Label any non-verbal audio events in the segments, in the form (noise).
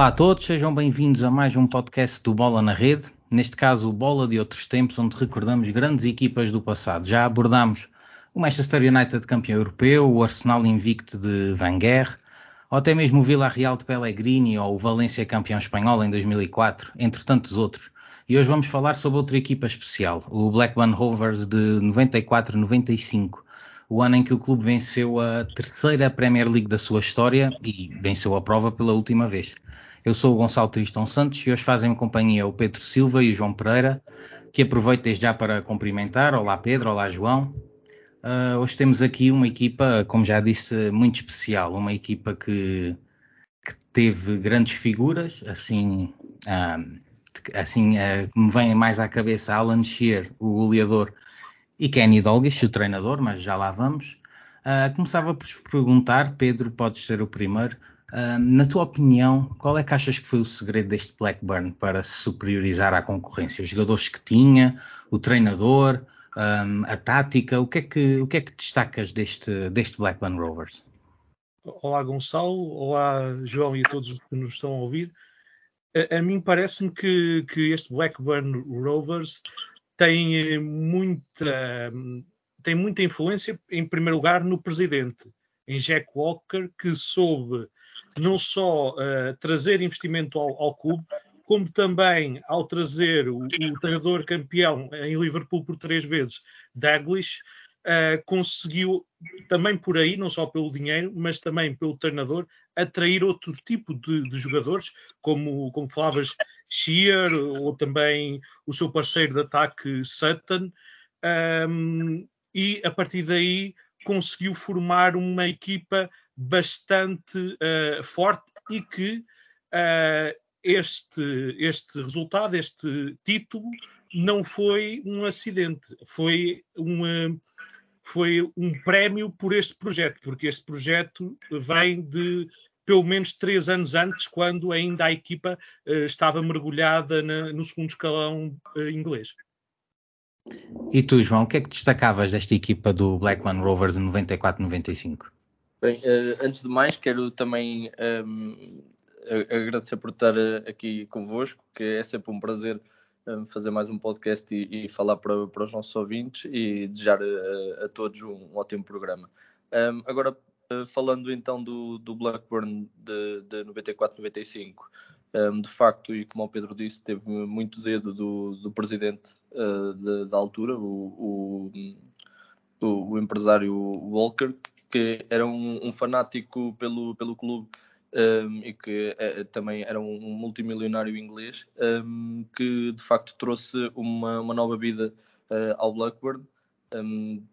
Olá a todos, sejam bem-vindos a mais um podcast do Bola na Rede, neste caso o Bola de outros tempos, onde recordamos grandes equipas do passado. Já abordámos o Manchester United campeão europeu, o Arsenal invicto de Wenger, ou até mesmo o Villarreal de Pellegrini ou o Valência campeão espanhol em 2004, entre tantos outros. E hoje vamos falar sobre outra equipa especial, o Blackburn Rovers de 94-95, o ano em que o clube venceu a terceira Premier League da sua história e venceu a prova pela última vez. Eu sou o Gonçalo Tristão Santos e hoje fazem companhia o Pedro Silva e o João Pereira, que aproveito desde já para cumprimentar. Olá Pedro, olá João. Uh, hoje temos aqui uma equipa, como já disse, muito especial, uma equipa que, que teve grandes figuras, assim, uh, assim uh, me vem mais à cabeça Alan Shearer, o goleador, e Kenny Dalglish, o treinador, mas já lá vamos. começava por perguntar, Pedro, podes ser o primeiro, na tua opinião, qual é que achas que foi o segredo deste Blackburn para se superiorizar à concorrência? Os jogadores que tinha, o treinador, um, a tática. O que, é que, o que é que destacas deste, deste Blackburn Rovers? Olá Gonçalo, olá João e a todos os que nos estão a ouvir. A, a mim parece-me que, que este Blackburn Rovers tem eh, muita, tem muita influência, em primeiro lugar, no presidente, em Jack Walker, que soube não só uh, trazer investimento ao, ao clube, como também ao trazer o, o treinador campeão em Liverpool por três vezes, Douglas, uh, conseguiu também por aí, não só pelo dinheiro, mas também pelo treinador, atrair outro tipo de, de jogadores, como, como falavas, Shear, ou também o seu parceiro de ataque, Sutton, um, e a partir daí conseguiu formar uma equipa bastante uh, forte e que uh, este, este resultado, este título, não foi um acidente, foi, uma, foi um prémio por este projeto, porque este projeto vem de pelo menos três anos antes, quando ainda a equipa uh, estava mergulhada na, no segundo escalão inglês. E tu, João, o que é que destacavas desta equipa do Blackman Rovers de 94-95? Bem, uh, antes de mais, quero também um, ehm, agradecer por estar eh, aqui convosco, que é sempre um prazer eh, fazer mais um podcast e, e falar para, para, os nossos ouvintes e desejar a, eh, a todos um, um, ótimo programa. Um, agora, falando então do, do Blackburn de, de 94-95, um, de facto, e como o Pedro disse, teve muito dedo do, do presidente uh, de, da altura, o, o, o, empresário Walker, que era um, um fanático pelo, pelo clube um, e que é, também era um multimilionário inglês, um, que de facto trouxe uma, uma nova vida uh, ao Blackburn,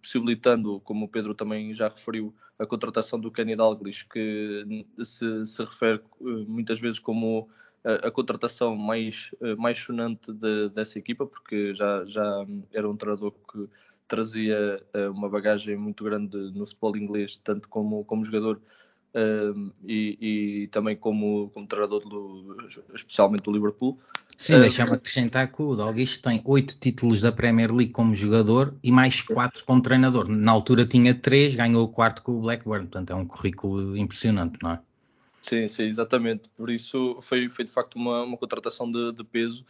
possibilitando, como o Pedro também já referiu, a contratação do Kenny Dalglish, que se, se refere uh, muitas vezes como a, contratação mais, mais sonante de, dessa equipa, porque já, já era um treinador que trazia uma bagagem muito grande no futebol inglês, tanto como, como jogador e, e, também como, como treinador, do, especialmente do Liverpool. Sim, deixa-me acrescentar que o Dalglish tem oito títulos da Premier League como jogador e mais quatro como treinador. Na altura tinha três, ganhou o quarto com o Blackburn, portanto é um currículo impressionante, não é? Sim, sim, exatamente. Por isso foi, foi de facto uma, uma contratação de, de peso,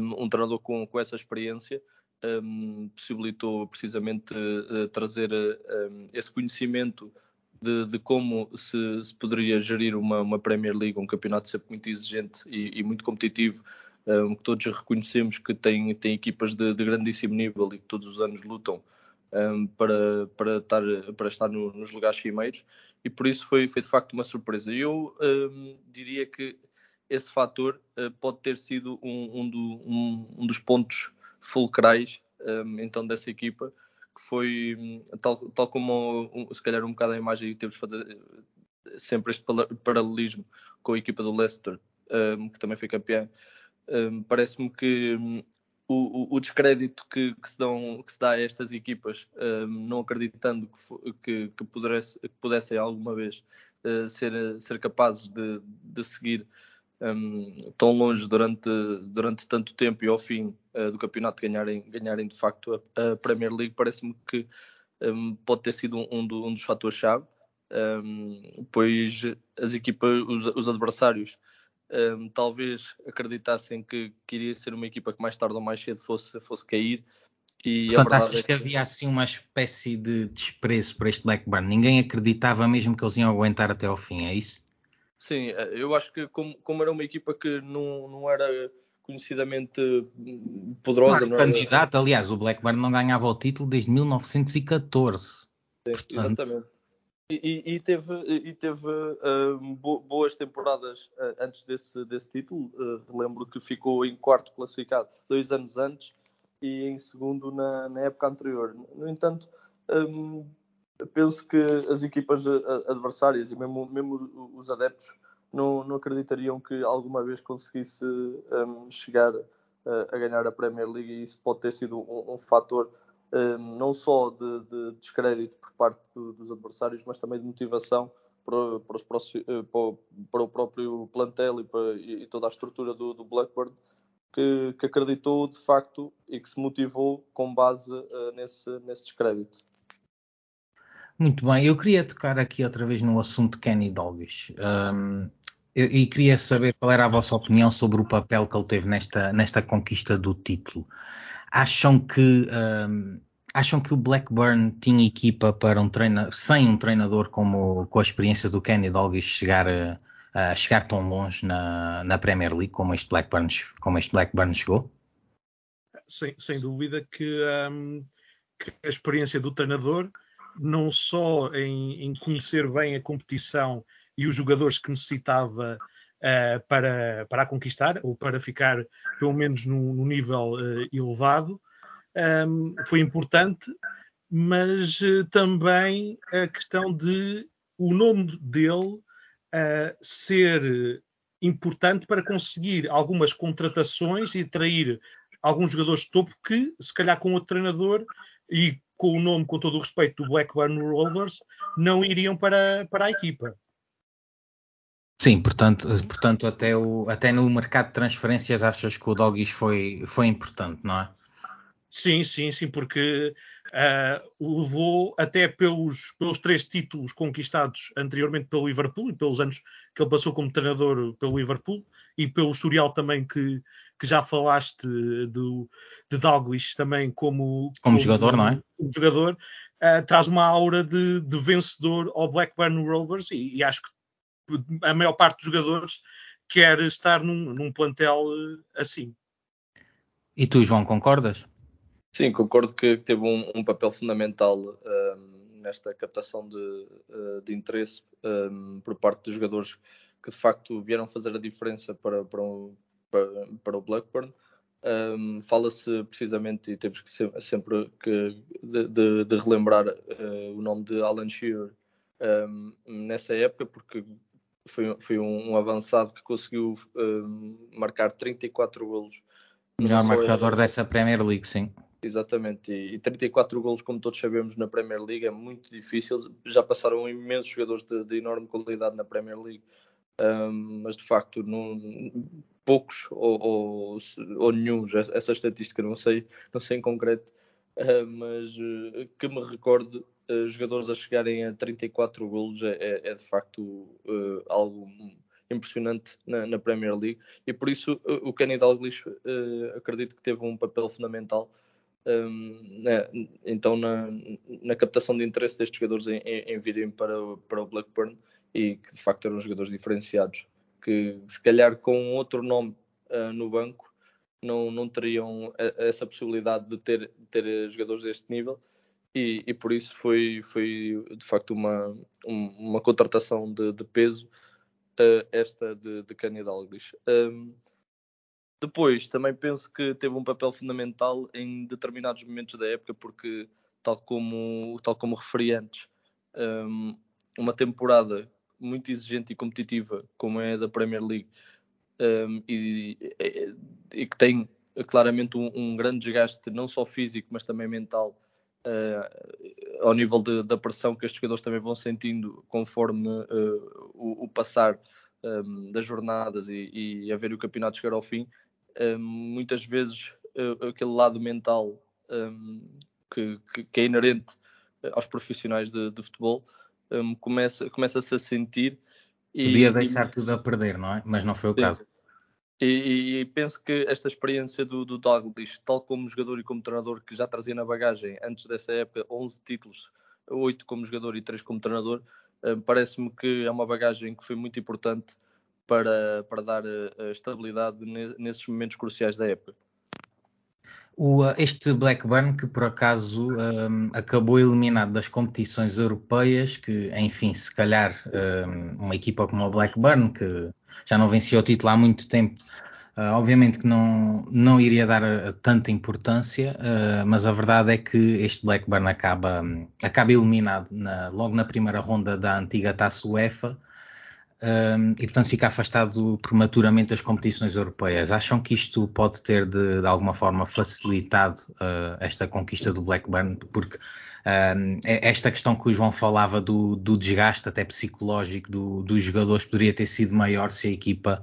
um, um, treinador com, com essa experiência. Um, possibilitou precisamente uh, trazer uh, esse conhecimento de, de como se, se, poderia gerir uma, uma, Premier League, um campeonato sempre muito exigente e, e muito competitivo, um, que todos reconhecemos que tem, tem equipas de, de grandíssimo nível e que todos os anos lutam um, para, para estar, para estar no, nos lugares cimeiros, e por isso foi, foi de facto uma surpresa. Eu um, diria que esse fator uh, pode ter sido um, um, do, um, dos pontos fulcrais então dessa equipa, que foi tal, tal como um, se calhar um bocado a imagem que temos de fazer eh, sempre este paralelismo com a equipa do Leicester, um, que também foi campeã. Um, Parece-me que um, o, o, descrédito que, que, se dão, que se dá a estas equipas, não acreditando que, que, pudesse, que pudessem alguma vez uh, ser, ser capazes de, de seguir um, tão longe durante, durante tanto tempo e ao fim uh, do campeonato ganharem, ganharem de facto a, a Premier League, parece-me que um, pode ter sido um, do, um dos fatores-chave, pois as equipas, os, os adversários um, talvez acreditassem que, que iria ser uma equipa que mais tarde ou mais cedo fosse, fosse cair. E Portanto, achas é que... que... havia assim uma espécie de desprezo para este Blackburn? Ninguém acreditava mesmo que eles iam aguentar até ao fim, é isso? Sim, eh, eu acho que como, como era uma equipa que não, não era conhecidamente poderosa. Não, candidato, aliás, o Blackburn não ganhava o título desde 1914. Sim, Portanto... Exatamente. E, e, teve, e teve uh, boas temporadas uh, antes desse, desse título. Uh, lembro que ficou em quarto classificado dois anos antes e em segundo na, na época anterior. No entanto, um, penso que as equipas adversárias e mesmo, mesmo os adeptos não, não acreditariam que alguma vez conseguisse um, chegar a ganhar a Premier League e isso pode ter sido um, um fator não só de, de, descrédito por parte do, dos adversários, mas também de motivação para, para, os, eh, para, para o próprio plantel e, para, e, toda a estrutura do, do Blackburn, que, que, acreditou de facto e que se motivou com base uh, nesse, nesse descrédito. Muito bem, eu queria tocar aqui outra vez no assunto Kenny Dalglish. Um, e queria saber qual era a vossa opinião sobre o papel que ele teve nesta, nesta conquista do título acham que um, acham que o Blackburn tinha equipa para um treinador sem um treinador como com a experiência do Kenny Dalglish chegar chegar tão longe na, na, Premier League como este Blackburn como este Blackburn chegou? Sem, sem dúvida que, um, que, a experiência do treinador não só em, em, conhecer bem a competição e os jogadores que necessitava uh, para, para a conquistar, ou para ficar pelo menos no, no nível uh, elevado, um, foi importante, mas uh, também a questão de o nome dele ser importante para conseguir algumas contratações e atrair alguns jogadores de topo que, se calhar com outro treinador e com o nome, com todo o respeito, do Blackburn Rovers, não iriam para, para a equipa. Sim, portanto, portanto até, o, até no mercado de transferências achas que o Doggies foi, foi importante, não é? Sim, sim, sim, porque uh, levou até pelos, pelos três títulos conquistados anteriormente pelo Liverpool e pelos anos que ele passou como treinador pelo Liverpool e pelo historial também que, que já falaste do, de Dalglish também como, como, como jogador, não é? Como jogador, uh, traz uma aura de, de, vencedor ao Blackburn Rovers e, e acho que a maior parte dos jogadores quer estar num, num plantel eh, assim. E tu, João, concordas? Sim, concordo que teve um, um papel fundamental um, ehm, nesta captação de, eh, de interesse um, ehm, por parte dos jogadores que de facto vieram fazer a diferença para, para, para, para o Blackburn. Ehm, Fala-se precisamente, e temos que ser, sempre que de, de, de relembrar uh, o nome de Alan Shearer nessa época, porque foi, foi um, um, avançado que conseguiu um, marcar 34 golos. Melhor marcador dessa Premier League, sim. Exatamente, e, e 34 golos, como todos sabemos, na Premier League é muito difícil. Já passaram imensos jogadores de, de enorme qualidade na Premier League, um, mas de facto, poucos ou, ou, ou nenhum, essa estatística não sei, não sei em concreto, uh, mas uh, que me recorde uh, jogadores a chegarem a 34 golos é, é, é de facto uh, algo impressionante na, na, Premier League. E por isso uh, o Kenny Dalglish acredito que teve um papel fundamental né, então na, na, captação de interesse destes jogadores em, em, em virem para, para o Blackburn e que de facto eram jogadores diferenciados que se calhar com outro nome no banco não, não teriam essa possibilidade de ter, ter jogadores deste nível e, e, por isso foi, foi de facto uma, uma contratação de, de peso uh, esta de, de Kenny Dalglish. Um, depois, também penso que teve um papel fundamental em determinados momentos da época, porque, tal como, tal como referi antes, um, uma temporada muito exigente e competitiva, como é a da Premier League, um, e, e, e, que tem claramente um, um grande desgaste, não só físico, mas também mental, uh, ao nível de, da pressão que estes jogadores também vão sentindo conforme uh, o, o, passar um, das jornadas e, e, a ver o campeonato chegar ao fim, um, muitas vezes uh, aquele lado mental um, que, que, que, é inerente aos profissionais de, de futebol começa, começa-se a sentir Podia deixar e, tudo a perder, não é? Mas não foi o sim. caso. E, e, penso que esta experiência do, do Douglas, tal como jogador e como treinador, que já trazia na bagagem antes dessa época 11 títulos, 8 como jogador e 3 como treinador, eh, parece-me que é uma bagagem que foi muito importante para, para dar uh, estabilidade nesses momentos cruciais da época. O, uh, este Blackburn, que por acaso um, acabou eliminado das competições europeias, que enfim, se calhar um, uma equipa como o Blackburn, que já não vencia o título há muito tempo, uh, obviamente que não, não iria dar tanta importância, uh, mas a verdade é que este Blackburn acaba, um, acaba eliminado na, logo na primeira ronda da antiga Taça UEFA um, e, portanto, fica afastado prematuramente das competições europeias. Acham que isto pode ter, de, de alguma forma, facilitado uh, esta conquista do Blackburn? Porque um, esta questão que o João falava do, do desgaste até psicológico do, dos jogadores poderia ter sido maior se a equipa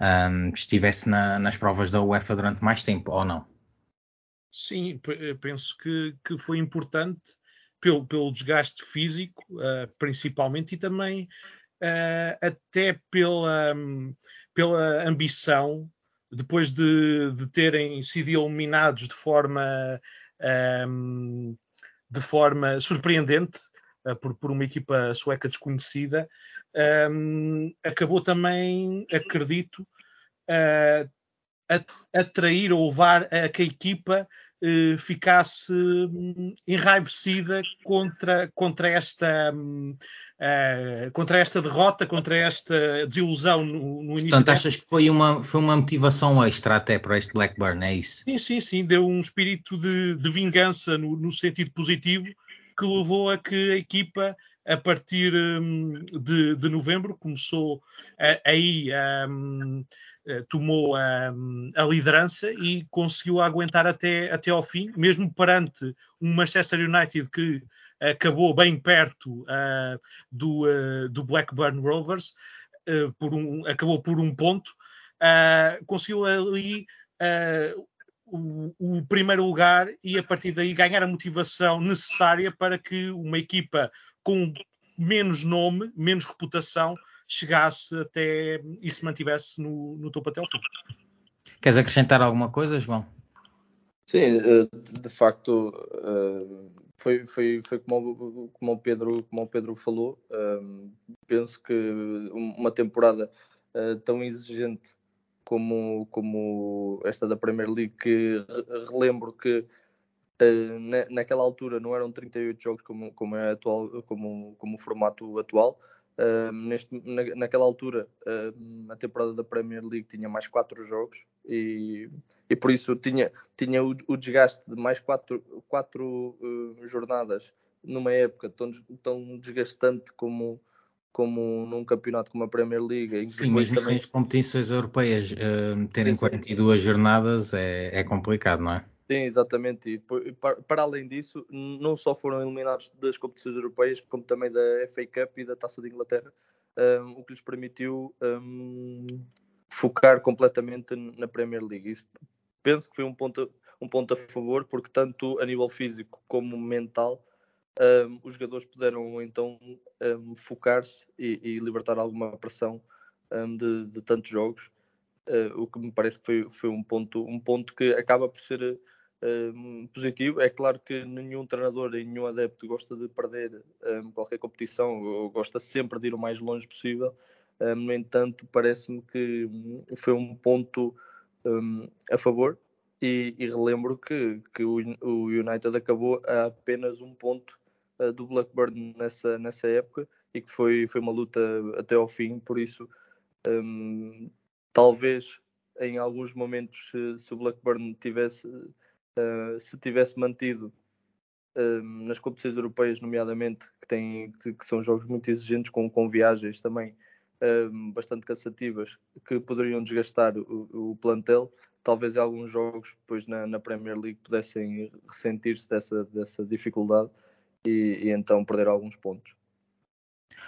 um, estivesse na, nas provas da UEFA durante mais tempo, ou não? Sim, penso que, que foi importante pelo, pelo desgaste físico, uh, principalmente, e também uh, até pela, um, pela ambição, depois de, de, terem sido eliminados de forma, um, de forma surpreendente uh, por, por, uma equipa sueca desconhecida, um, acabou também, acredito, uh, atrair ou levar a que a equipa ficasse um, enraivecida contra, contra esta um, uh, contra esta derrota, contra esta desilusão no, no início. Portanto, achas que foi uma, foi uma motivação extra até para este Blackburn, é isso? Sim, sim, sim. Deu um espírito de, de vingança no, no, sentido positivo que levou a que a equipa, a partir um, de, de, novembro, começou aí. Um, eh, tomou a, a, liderança e conseguiu aguentar até, até ao fim, mesmo perante um Manchester United que acabou bem perto uh, do, uh, do, Blackburn Rovers, uh, por um, acabou por um ponto, conseguiu ali o, o, primeiro lugar e a partir daí ganhar a motivação necessária para que uma equipa com menos nome, menos reputação, chegasse até e se mantivesse no, no topo até ao fim. Queres acrescentar alguma coisa, João? Sim, de facto, foi, foi, foi como, como, o Pedro, como o Pedro falou. Um, penso que uma temporada tão exigente como, como esta da Premier League, que relembro que na, naquela altura não eram 38 jogos como, como é atual, como, como o formato atual. Uh, neste, na, naquela altura, uh, a temporada da Premier League tinha mais quatro jogos e, e por isso tinha, tinha o, o desgaste de mais quatro, quatro uh, jornadas numa época tão, tão desgastante como, como num campeonato como a Premier League. Sim, mesmo também... sem as competições europeias terem sim, sim. 42 jornadas é, é complicado, não é? Sim, exatamente. E para além disso, não só foram eliminados das competições europeias, como também da FA Cup e da Taça de Inglaterra, um, o que lhes permitiu um, focar completamente na Premier League. Isso penso que foi um ponto, um ponto a favor, porque tanto a nível físico como mental, um, os jogadores puderam então focar-se e, e, libertar alguma pressão de, de, tantos jogos. Uh, o que me parece que foi, foi um, ponto, um ponto que acaba por ser um, positivo. É claro que nenhum treinador e nenhum adepto gosta de perder um, qualquer competição, ou gosta sempre de ir o mais longe possível. Um, no entanto, parece-me que foi um ponto a favor. E, e relembro que, que o, o, United acabou a apenas um ponto uh, do Blackburn nessa, nessa época e que foi, foi uma luta até ao fim. Por isso, talvez em alguns momentos, se, se o Blackburn tivesse uh, se tivesse mantido uh, nas competições europeias, nomeadamente, que, têm, que, que, são jogos muito exigentes, com, com viagens também uh, bastante cansativas, que poderiam desgastar o, o, plantel, talvez alguns jogos depois na, na Premier League pudessem ressentir-se dessa, dessa dificuldade e, e então perder alguns pontos.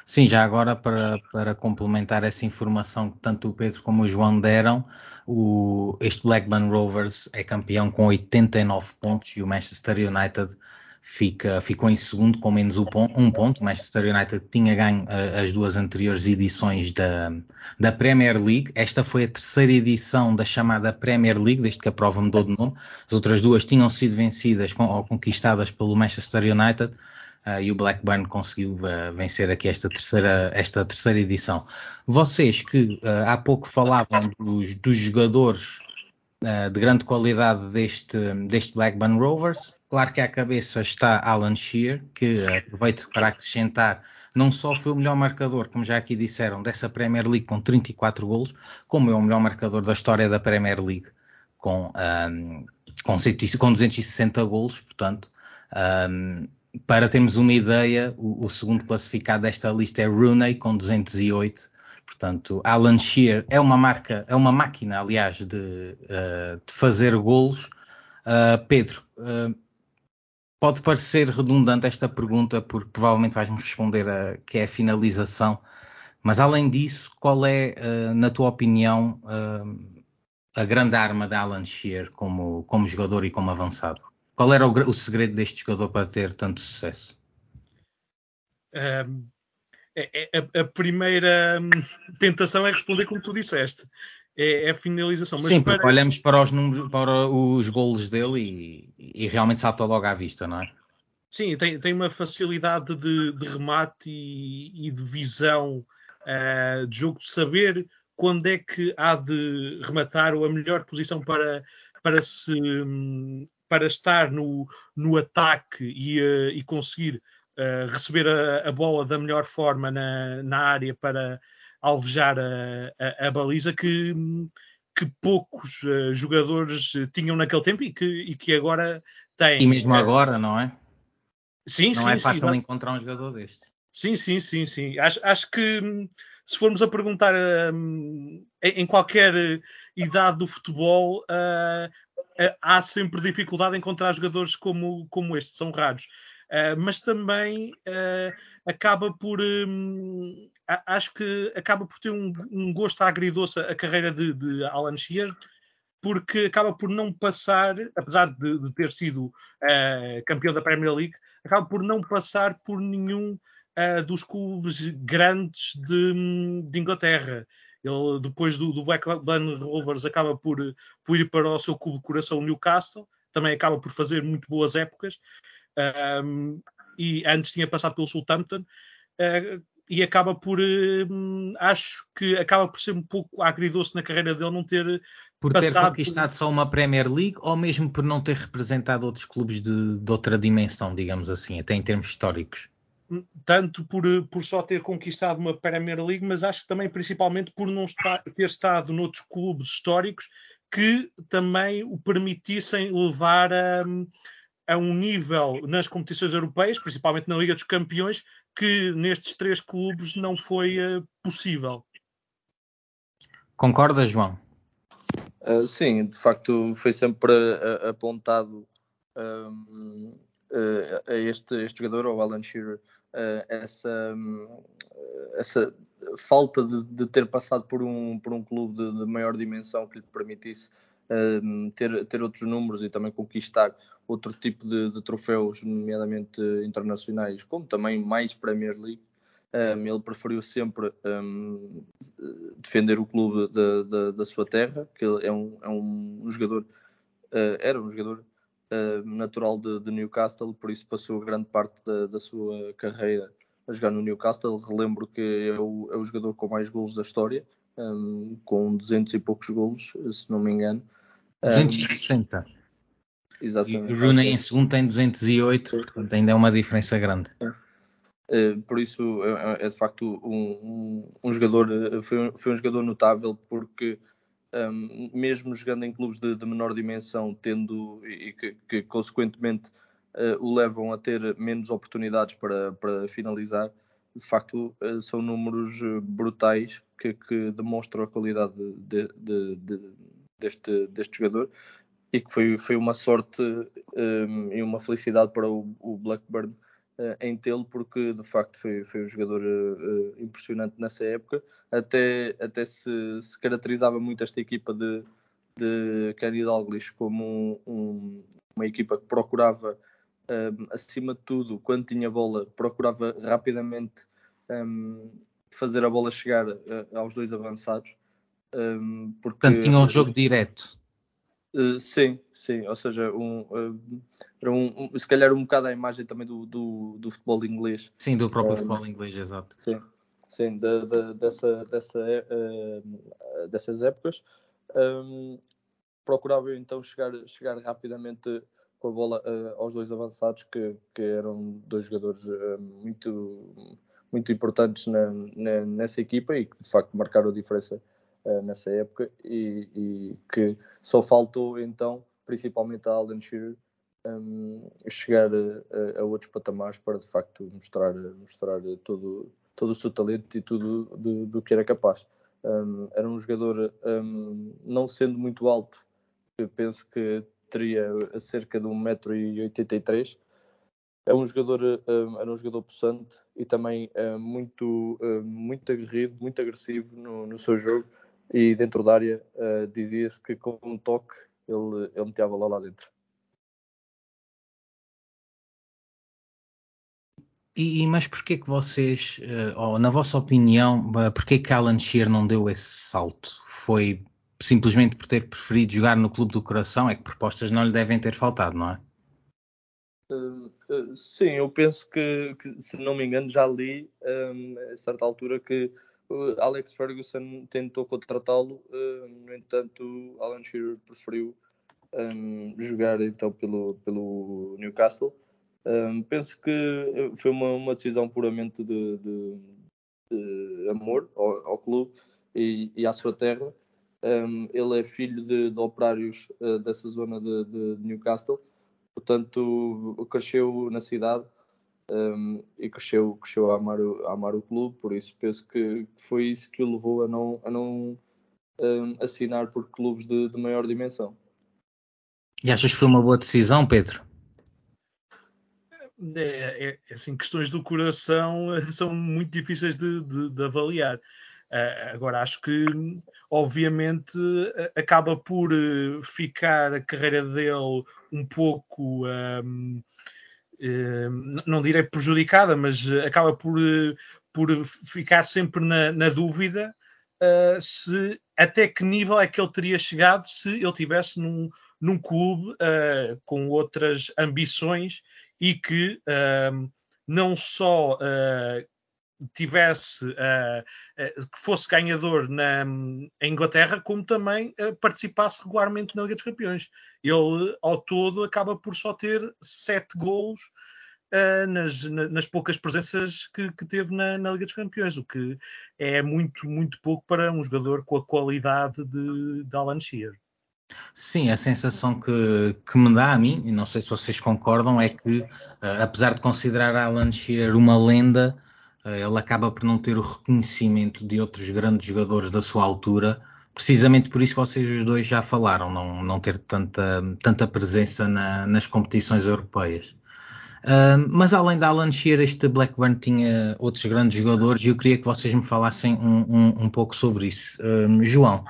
Sim, já agora para, para complementar essa informação que tanto o Pedro como o João deram, o, este Blackburn Rovers é campeão com 89 pontos e o Manchester United fica, ficou em segundo com menos um ponto. O Manchester United tinha ganho uh, as duas anteriores edições da, da Premier League. Esta foi a terceira edição da chamada Premier League, desde que a prova mudou de nome. As outras duas tinham sido vencidas com, ou conquistadas pelo Manchester United. Uh, e o Blackburn conseguiu uh, vencer aqui esta terceira, esta terceira edição. Vocês que uh, há pouco falavam dos, dos jogadores de grande qualidade deste, deste Blackburn Rovers, claro que à cabeça está Alan Shearer, que aproveito para acrescentar, não só foi o melhor marcador, como já aqui disseram, dessa Premier League com 34 golos, como é o melhor marcador da história da Premier League com, um, com, com 260 golos, portanto. Um, para termos uma ideia, o, o, segundo classificado desta lista é Rooney com 208. Portanto, Alan Shearer é uma marca, é uma máquina, aliás, de, uh, de fazer golos. Uh, Pedro, uh, pode parecer redundante esta pergunta, porque provavelmente vais-me responder a, que é a finalização. Mas além disso, qual é, na tua opinião, a grande arma de Alan Shearer como, como jogador e como avançado? Qual era o, o segredo deste jogador para ter tanto sucesso? Um, é, é, a, primeira hum, tentação é responder como tu disseste. É, é a finalização. Mas Sim, para... porque olhamos para os números, para os golos dele e, e, realmente salta logo à vista, não é? Sim, tem, tem uma facilidade de, de remate e, e, de visão uh, de jogo, de saber quando é que há de rematar ou a melhor posição para, para se hum, para estar no, no ataque e, uh, e conseguir uh, receber a, a, bola da melhor forma na, na área para alvejar a, a, a baliza que, que poucos uh, jogadores tinham naquele tempo e que, e que agora têm. E mesmo agora, não é? Sim, não sim. é fácil sim, encontrar um jogador deste. Sim, sim, sim, sim. Acho, acho que se formos a perguntar um, em, qualquer idade do futebol, uh, há sempre dificuldade em encontrar jogadores como, como este, são raros. Uh, mas também uh, acaba por um, acho que acaba por ter um, um gosto agridoce a carreira de, de, Alan Shearer porque acaba por não passar, apesar de, de ter sido uh, campeão da Premier League, acaba por não passar por nenhum dos clubes grandes de, de Inglaterra. Ele, depois do, do Blackburn Rovers, acaba por, por ir para o seu clube coração Newcastle, também acaba por fazer muito boas épocas. Um, e antes tinha passado pelo Southampton. Uh, e acaba por, uh, acho que acaba por ser um pouco agridoce na carreira dele não ter por ter conquistado por... só uma Premier League ou mesmo por não ter representado outros clubes de, de outra dimensão, digamos assim, até em termos históricos tanto por, por só ter conquistado uma Premier League, mas acho que também principalmente por não estar, ter estado noutros clubes históricos que também o permitissem levar a, a um nível nas competições europeias, principalmente na Liga dos Campeões, que nestes três clubes não foi uh, possível. Concorda, João? Uh, sim, de facto foi sempre uh, apontado um, a este, este jogador, ao Alan Shearer, essa, um, essa falta de, de, ter passado por um, por um clube de, de maior dimensão que lhe permitisse uh, ter, ter outros números e também conquistar outro tipo de, de troféus, nomeadamente internacionais, como também mais Premier League. Um, ele preferiu sempre um, defender o clube da, da, da, sua terra, que é um, é um jogador, uh, era um jogador uh, natural de, de, Newcastle, por isso passou grande parte da, da, sua carreira a jogar no Newcastle. Relembro que é o, é o jogador com mais golos da história, um, com 200 e poucos golos, se não me engano. 260. Um, exatamente. E o Rooney em segundo tem 208, portanto ainda é uma diferença grande. Uh, por isso é, é, é de facto um, um, um jogador, foi, foi um jogador notável porque um, mesmo jogando em clubes de, de menor dimensão, tendo e que, que consequentemente uh, o levam a ter menos oportunidades para, para finalizar, de facto uh, são números eh, brutais que, que demonstram a qualidade de, de, deste, deste jogador. E que foi, foi uma sorte um, e uma felicidade para o, o Blackburn em tê-lo, porque de facto foi, foi um jogador uh, impressionante nessa época. Até, até se, se caracterizava muito esta equipa de, de Kenny Dalglish como um, um, uma equipa que procurava um, acima de tudo, quando tinha bola, procurava rapidamente fazer a bola chegar aos dois avançados. Porque, Portanto, tinha um jogo direto. Uh, sim, sim, ou seja, um, uh, era um, um, se calhar um bocado a imagem também do, do, do futebol inglês. Sim, do próprio futebol inglês, exato. Sim, sim de, de, dessa, dessa, uh, dessas épocas. Um, procurava então chegar, chegar rapidamente com a bola uh, aos dois avançados, que, que eram dois jogadores uh, muito, muito importantes na, na, nessa equipa e que de facto marcaram a diferença uh, nessa época e, e, que só faltou então, principalmente a Alan Shearer, um, chegar a, a, outros patamares para de facto mostrar, mostrar todo, todo o seu talento e tudo do, do que era capaz. Um, era um jogador, um, não sendo muito alto, eu penso que teria cerca de 1,83m. É um jogador, era um jogador possante e também muito, muito aguerrido, muito agressivo no, no, seu jogo. E dentro da área uh, dizia-se que com um toque ele, ele metia a bola lá dentro. E, mas porquê que vocês, uh, ou na vossa opinião, porquê que Alan Shearer não deu esse salto? Foi simplesmente por ter preferido jogar no clube do coração, é que propostas não lhe devem ter faltado, não é? Uh, sim, eu penso que, que, se não me engano, já li um, a certa altura que uh, Alex Ferguson tentou contratá-lo, no entanto, Alan Shearer preferiu um, jogar então pelo, pelo Newcastle. Um, penso que foi uma, uma decisão puramente de, de, de amor ao, ao clube e, e, à sua terra. Um, ele é filho de, de operários uh, dessa zona de, Newcastle, portanto cresceu na cidade um, e cresceu, cresceu a, amar o, a amar o clube, por isso penso que foi isso que o levou a não, a não um, assinar por clubes de, de maior dimensão. E achas que foi uma boa decisão, Pedro? É, é, é assim, questões do coração (laughs) são muito difíceis de, de, de avaliar. Uh, agora, acho que, obviamente, acaba por uh, ficar a carreira dele um pouco, um, não direi prejudicada, mas acaba por, por ficar sempre na, na dúvida se até que nível é que ele teria chegado se ele tivesse num, num clube com outras ambições e que não só tivesse uh, uh, que fosse ganhador na Inglaterra, como também uh, participasse regularmente na Liga dos Campeões. Ele, ao todo, acaba por só ter sete golos nas, nas, poucas presenças que, que teve na, na, Liga dos Campeões, o que é muito, muito pouco para um jogador com a qualidade de, de Alan Shearer. Sim, a sensação que, que, me dá a mim, e não sei se vocês concordam, é que, apesar de considerar Alan Shearer uma lenda, ele acaba por não ter o reconhecimento de outros grandes jogadores da sua altura, precisamente por isso vocês os dois já falaram, não, não ter tanta, tanta presença na, nas competições europeias. Uh, mas além da Alan Shearer, este Blackburn tinha outros grandes jogadores e eu queria que vocês me falassem um, um, um pouco sobre isso. Uh, João,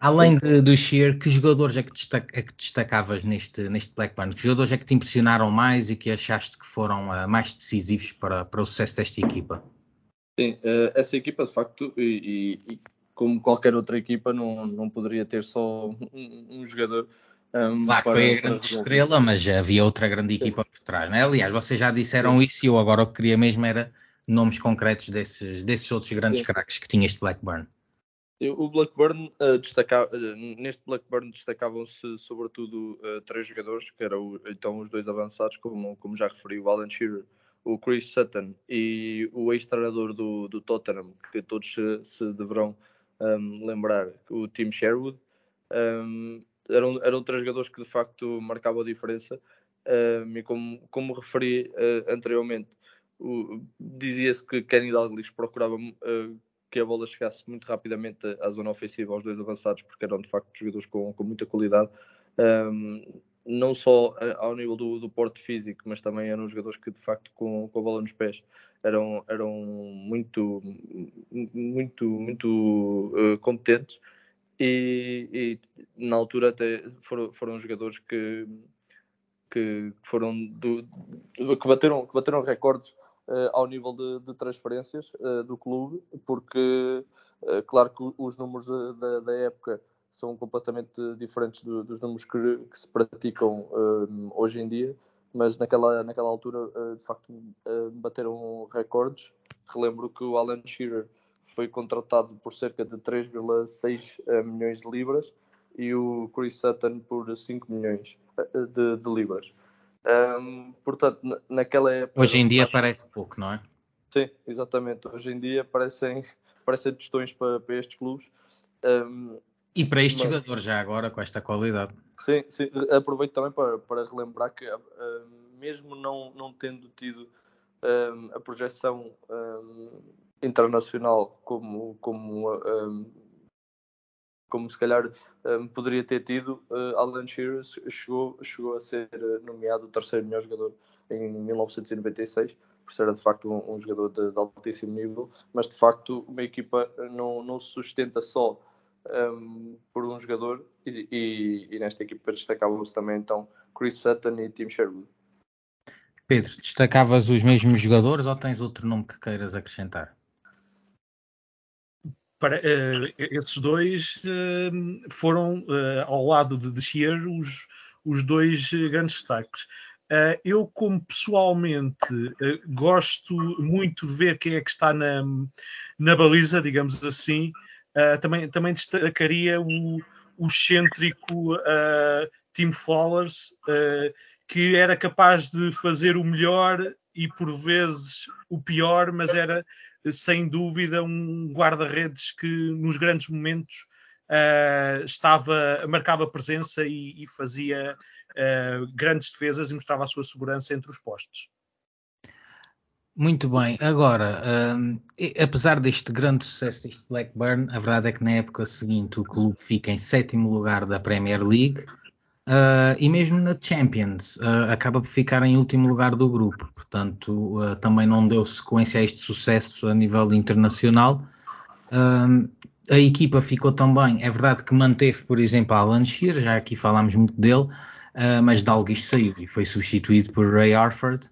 além de, do Shearer, que jogadores é que, destaca, é que, destacavas neste, neste Blackburn? Que jogadores é que te impressionaram mais e que achaste que foram uh, mais decisivos para, para o sucesso desta equipa? Sim, uh, essa equipa de facto, e, e, como qualquer outra equipa, não, não poderia ter só um, um jogador. Um, claro, para, foi a grande estrela, mas havia outra grande equipa Sim. por trás, né? Aliás, vocês já disseram Sim. isso e eu agora o que queria mesmo era nomes concretos desses, desses outros grandes craques que tinha este Blackburn. O Blackburn uh, destaca, uh, neste Blackburn destacavam-se sobretudo uh, três jogadores, que eram então os dois avançados, como, como já referi, o Alan Shearer, o Chris Sutton e o ex-treinador do, do, Tottenham, que todos se, se deverão um, lembrar, o Tim Sherwood. Um, eram, eram três jogadores que de facto marcavam a diferença. Um, e como, como referi anteriormente, dizia-se que Kenny Dalglish procurava que a bola chegasse muito rapidamente à zona ofensiva aos dois avançados, porque eram de facto jogadores com, com muita qualidade, um, não só ao nível do, do porte físico, mas também eram jogadores que de facto com, com a bola nos pés eram, eram muito, muito, muito uh, competentes. E, e, na altura até foram, foram jogadores que que foram do, que, bateram, que bateram recordes ao nível de, de transferências uh, do clube, porque uh, claro que os números da, da época são completamente diferentes do, dos números que, que se praticam hoje em dia, mas naquela, naquela altura de facto bateram recordes. Relembro que o Alan Shearer foi contratado por cerca de 3,6 milhões de libras e o Chris Sutton por 5 milhões de, de libras. Um, portanto, naquela época. Hoje em dia acho... parece pouco, não é? Sim, exatamente. Hoje em dia parecem, (laughs) parecem questões para, para estes clubes. Um, e para este mas... jogador, já agora, com esta qualidade. Sim, sim. aproveito também para, para relembrar que, uh, mesmo não, não tendo tido a projeção internacional como, como como se calhar um, poderia ter tido, uh, Alan Shearer chegou, chegou a ser eh, nomeado o terceiro melhor jogador em 1996, por ser de facto um, um jogador de, de, altíssimo nível, mas de facto uma equipa não, não se sustenta só um, por um jogador e, e, e nesta equipa destacavam-se também então Chris Sutton e Tim Sherwood. Pedro, destacavas os mesmos jogadores ou tens outro nome que queiras acrescentar? Para, uh, esses dois uh, foram, uh, ao lado de, de Shear, os, os dois grandes destaques. eu, como pessoalmente, gosto muito de ver quem é que está na, na baliza, digamos assim, também, também destacaria o, o excêntrico Tim Fowlers, que era capaz de fazer o melhor e por vezes o pior, mas era sem dúvida, um guarda-redes que nos grandes momentos uh, estava, marcava presença e, e fazia uh, grandes defesas e mostrava a sua segurança entre os postos. Muito bem, agora, um, apesar deste grande sucesso deste Blackburn, a verdade é que na época seguinte o clube fica em sétimo lugar da Premier League Uh, e mesmo na Champions uh, acaba por ficar em último lugar do grupo, portanto uh, também não deu sequência a este sucesso a nível internacional. a equipa ficou também, é verdade que manteve, por exemplo, Alan Shearer, já aqui falámos muito dele, mas Dalglish saiu e foi substituído por Ray Arford.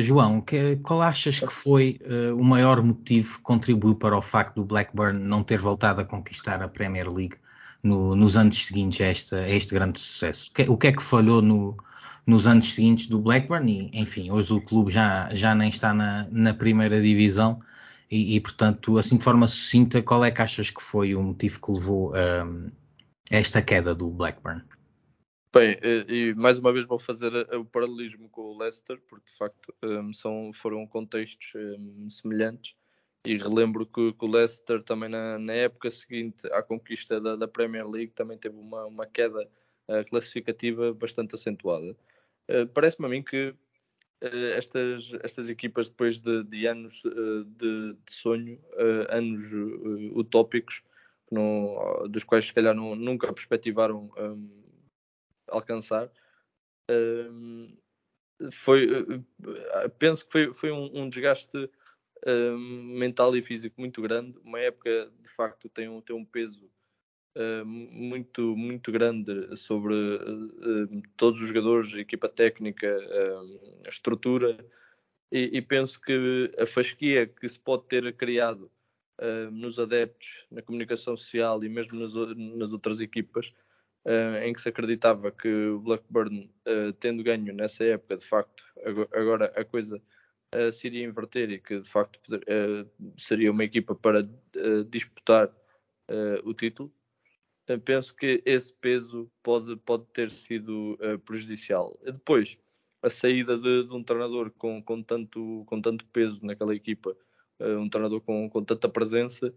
João, que, qual achas que foi o maior motivo que contribuiu para o facto do Blackburn não ter voltado a conquistar a Premier League no, nos anos seguintes a, esta, a este grande sucesso? O que é que falhou no, nos anos seguintes do Blackburn? E, enfim, hoje o clube já, já nem está na, na primeira divisão e, e, portanto, assim de forma sucinta, qual é que achas que foi o motivo que levou um, a esta queda do Blackburn? Bem, e mais uma vez vou fazer o paralelismo com o Leicester, porque de facto um, são, foram contextos um, semelhantes. E relembro que, que o Leicester também na, na, época seguinte à conquista da, da, Premier League também teve uma, uma queda uh, classificativa bastante acentuada. Uh, Parece-me a mim que uh, estas, estas equipas depois de, de anos de, de, sonho, anos utópicos, não, dos quais se calhar não, nunca perspectivaram um, alcançar, um, foi, penso que foi, foi um, um desgaste Hum, mental e físico muito grande. Uma época, de facto, tem um, tem um peso uh, muito, muito grande sobre uh, todos os jogadores, equipa técnica, uh, estrutura. E, e, penso que a fasquia que se pode ter criado nos adeptos, na comunicação social e mesmo nas, nas outras equipas, em que se acreditava que o Blackburn, tendo ganho nessa época, de facto, agora a coisa uh, se iria inverter e que de facto poder, uh, seria uma equipa para uh, disputar o título, penso que esse peso pode, pode ter sido prejudicial. Depois, a saída de, de, um treinador com, com, tanto, com tanto peso naquela equipa, um treinador com, com tanta presença,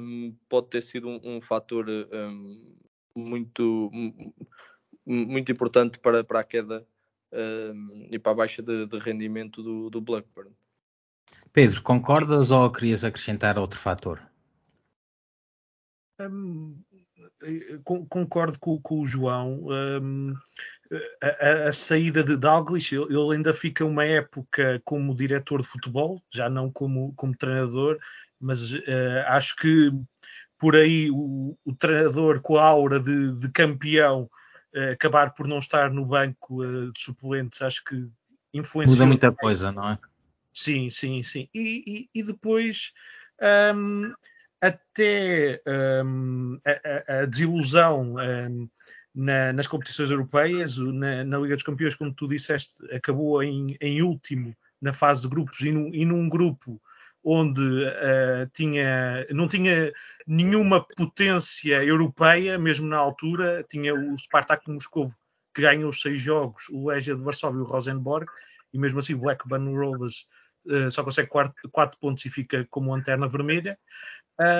um, pode ter sido um, um fator um, muito, muito importante para, para a queda uh, e para a baixa de, de rendimento do, do, Blackburn. Pedro, concordas ou querias acrescentar outro fator? Um, concordo com, com, o João. Um, a, a, saída de Dalglish, ele ainda fica uma época como diretor de futebol, já não como, como treinador, mas uh, acho que por aí o, o, treinador com a aura de, de campeão uh, acabar por não estar no banco uh, de suplentes, acho que influenciou. Muda muita coisa, não é? Sim, sim, sim. E, e, e depois um, até um, a, a, desilusão um, na, nas competições europeias, na, na, Liga dos Campeões, como tu disseste, acabou em, em último na fase de grupos e, no, e num grupo onde uh, tinha, não tinha nenhuma potência europeia, mesmo na altura, tinha o Spartak Moscovo que ganhou os seis jogos, o Legia de Varsóvia e o Rosenborg, e mesmo assim o Blackburn Rovers uh, só consegue quatro, quatro, pontos e fica como lanterna vermelha.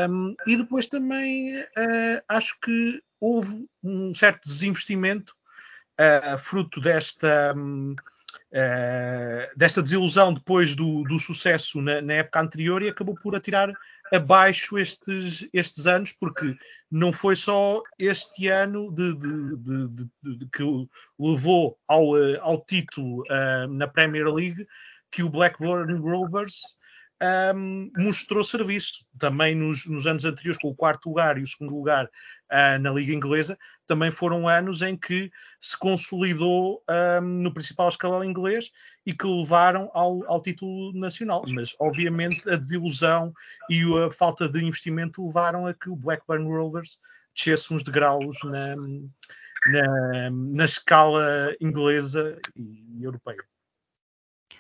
Um, e depois também uh, acho que houve um certo desinvestimento fruto desta, um, uh, desta desilusão depois do, do sucesso na, na, época anterior e acabou por atirar abaixo estes, estes anos, porque não foi só este ano de, de, de, que levou ao, ao título na Premier League que o Blackburn Rovers um, mostrou serviço. Também nos, nos, anos anteriores, com o quarto lugar e o segundo lugar uh, na Liga Inglesa, também foram anos em que se consolidou um, no principal escalão inglês e que levaram ao, ao, título nacional. Mas, obviamente, a desilusão e a falta de investimento levaram a que o Blackburn Rovers descesse uns degraus na, na, na escala inglesa e europeia.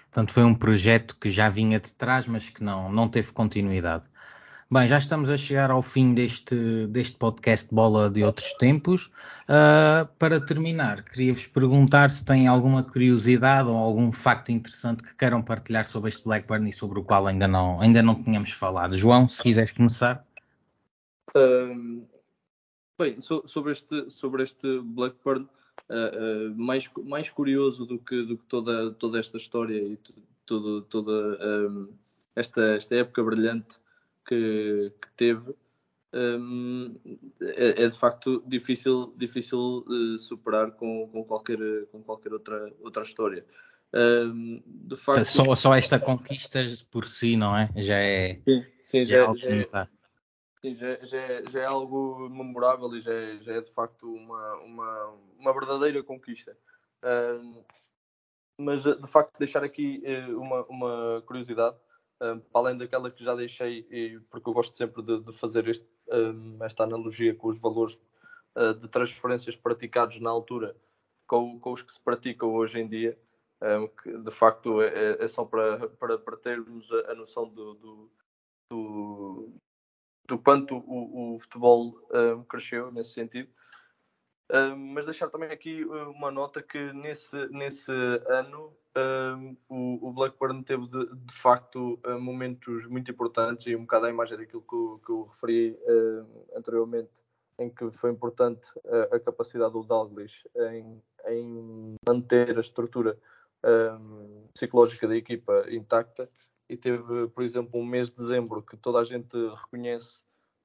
Portanto, foi um projeto que já vinha de trás, mas que não, não teve continuidade. Bem, já estamos a chegar ao fim deste, deste podcast Bola de Outros Tempos. Uh, para terminar, queria-vos perguntar se têm alguma curiosidade ou algum facto interessante que queiram partilhar sobre este Blackburn e sobre o qual ainda não, ainda não tínhamos falado. João, se quiseres começar. Um, bem, so, sobre, este, sobre este Blackburn, uh, uh, mais, mais curioso do que, do que toda, toda esta história e tudo, toda um, esta, esta época brilhante que, que teve. Um, é, é, de facto difícil, difícil uh, superar com, com, qualquer, com qualquer outra, outra história. Um, de facto, só, só esta conquista por si, não é? Já é. Sim, sim já, já, é, já, Sim, já, já, é, já é algo memorável e já é, já é de facto uma, uma, uma verdadeira conquista. mas de facto deixar aqui eh, uma, uma curiosidade, para além daquela que já deixei, porque eu gosto sempre de, de fazer este, esta analogia com os valores uh, de transferências praticados na altura com, com, os que se praticam hoje em dia, um, que de facto é, é só para, para, para termos a, a noção do, do, do, do quanto o, o futebol um, cresceu nesse sentido. Um, mas deixar também aqui uh, uma nota que nesse, nesse ano um, o, o, Blackburn teve de, de facto uh, momentos muito importantes e um bocado a imagem daquilo que eu, que eu referi anteriormente, em que foi importante a capacidade do Dalglish em, em manter a estrutura psicológica da equipa intacta e teve, por exemplo, um mês de dezembro que toda a gente reconhece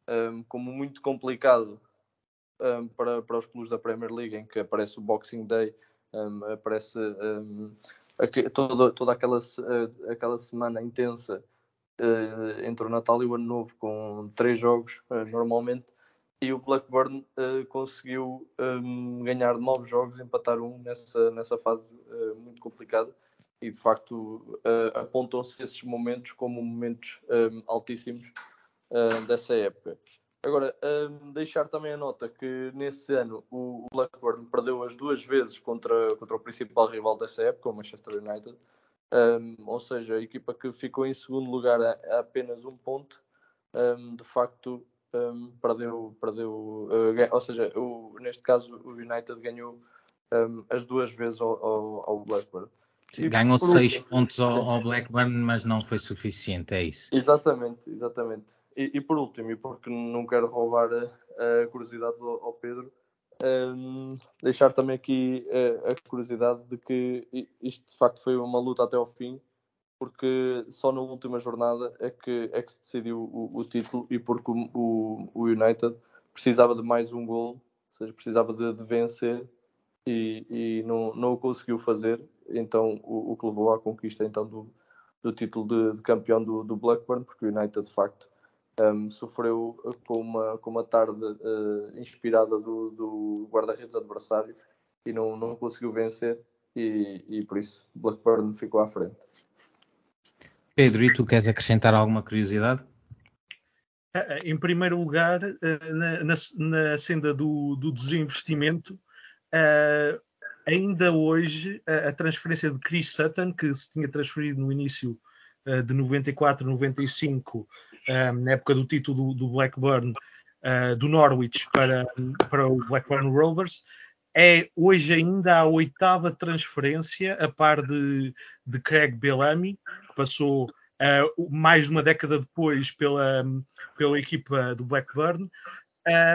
um, como muito complicado um, para, para os clubes da Premier League, em que aparece o Boxing Day, um, aparece aqui, toda, toda aquela, uh, aquela semana intensa uh, entre o Natal e o Ano Novo, com três jogos uh, normalmente, e o Blackburn conseguiu ganhar nove jogos empatar um nessa, nessa fase muito complicada e de facto uh, apontam-se esses momentos como momentos um, altíssimos uh, dessa época. Agora, um, deixar também a nota que nesse ano o, Blackburn perdeu as duas vezes contra, contra o principal rival dessa época, o Manchester United, um, ou seja, a equipa que ficou em segundo lugar a, a apenas um ponto, de facto perdeu, perdeu uh, ou seja, o, neste caso o United ganhou as duas vezes ao, ao, ao Blackburn. Ganhou 6 pontos ao, (laughs) ao, Blackburn, mas não foi suficiente, é isso. Exatamente, exatamente. E, e por último, e porque não quero roubar a curiosidades ao, ao Pedro, um, deixar também aqui a, a, curiosidade de que isto de facto foi uma luta até ao fim, porque só na última jornada é que, é que se decidiu o, o título e porque o, o, United precisava de mais um gol, ou seja, precisava de, de vencer e, e não, não o conseguiu fazer, então o, o, que levou à conquista então do, do título de, de campeão do, do, Blackburn, porque o United de facto um, sofreu com uma, com uma tarde uh, inspirada do, do guarda-redes adversário e não, não conseguiu vencer e, e por isso Blackburn ficou à frente. Pedro, e tu queres acrescentar alguma curiosidade? Em primeiro lugar, na, na, na senda do, do desinvestimento, uh, ainda hoje a, a, transferência de Chris Sutton, que se tinha transferido no início uh, de 94, 95, uh, na época do título do, do Blackburn, do Norwich para, para o Blackburn Rovers, é hoje ainda a oitava transferência, a par de, de Craig Bellamy, que passou uh, mais de uma década depois pela, pela equipa do Blackburn.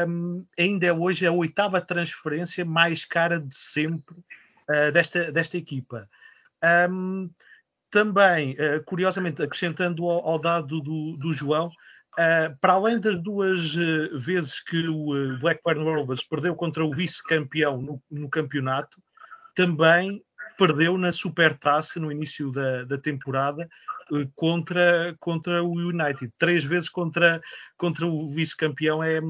Um, ainda é hoje a oitava transferência mais cara de sempre uh, desta, desta equipa. Um, também, uh, curiosamente, acrescentando ao, ao dado do, do João, Uh, para além das duas vezes que o Blackburn Rovers perdeu contra o vice-campeão no, no, campeonato, também perdeu na Supertaça no início da, da temporada contra, contra o United. Três vezes contra, contra o vice-campeão é,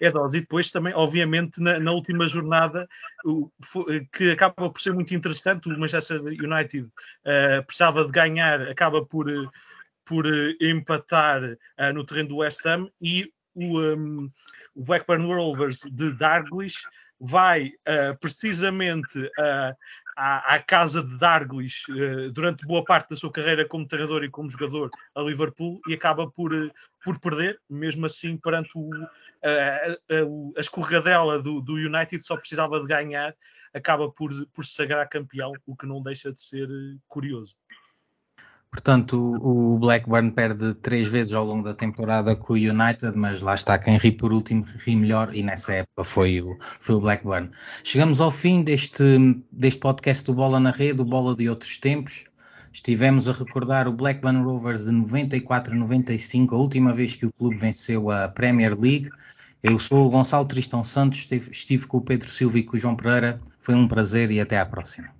é dose. E depois também, obviamente, na, na última jornada, que acaba por ser muito interessante, o Manchester United precisava de ganhar, acaba por por uh, empatar uh, no terreno do West Ham e o, um, o Blackburn Rovers de Darglish vai uh, precisamente à, à, casa de Darglish durante boa parte da sua carreira como treinador e como jogador a Liverpool e acaba por, por perder, mesmo assim perante o, a, a, escorregadela do, do United só precisava de ganhar, acaba por, por se sagrar campeão, o que não deixa de ser curioso. Portanto, o Blackburn perde três vezes ao longo da temporada com o United, mas lá está, quem ri por último ri melhor e nessa época foi o, foi o Blackburn. Chegamos ao fim deste, deste podcast do Bola na Rede, o Bola de Outros Tempos. Estivemos a recordar o Blackburn Rovers de 94-95, a última vez que o clube venceu a Premier League. Eu sou o Gonçalo Tristão Santos, estive, estive com o Pedro Silva e com o João Pereira. Foi um prazer e até à próxima.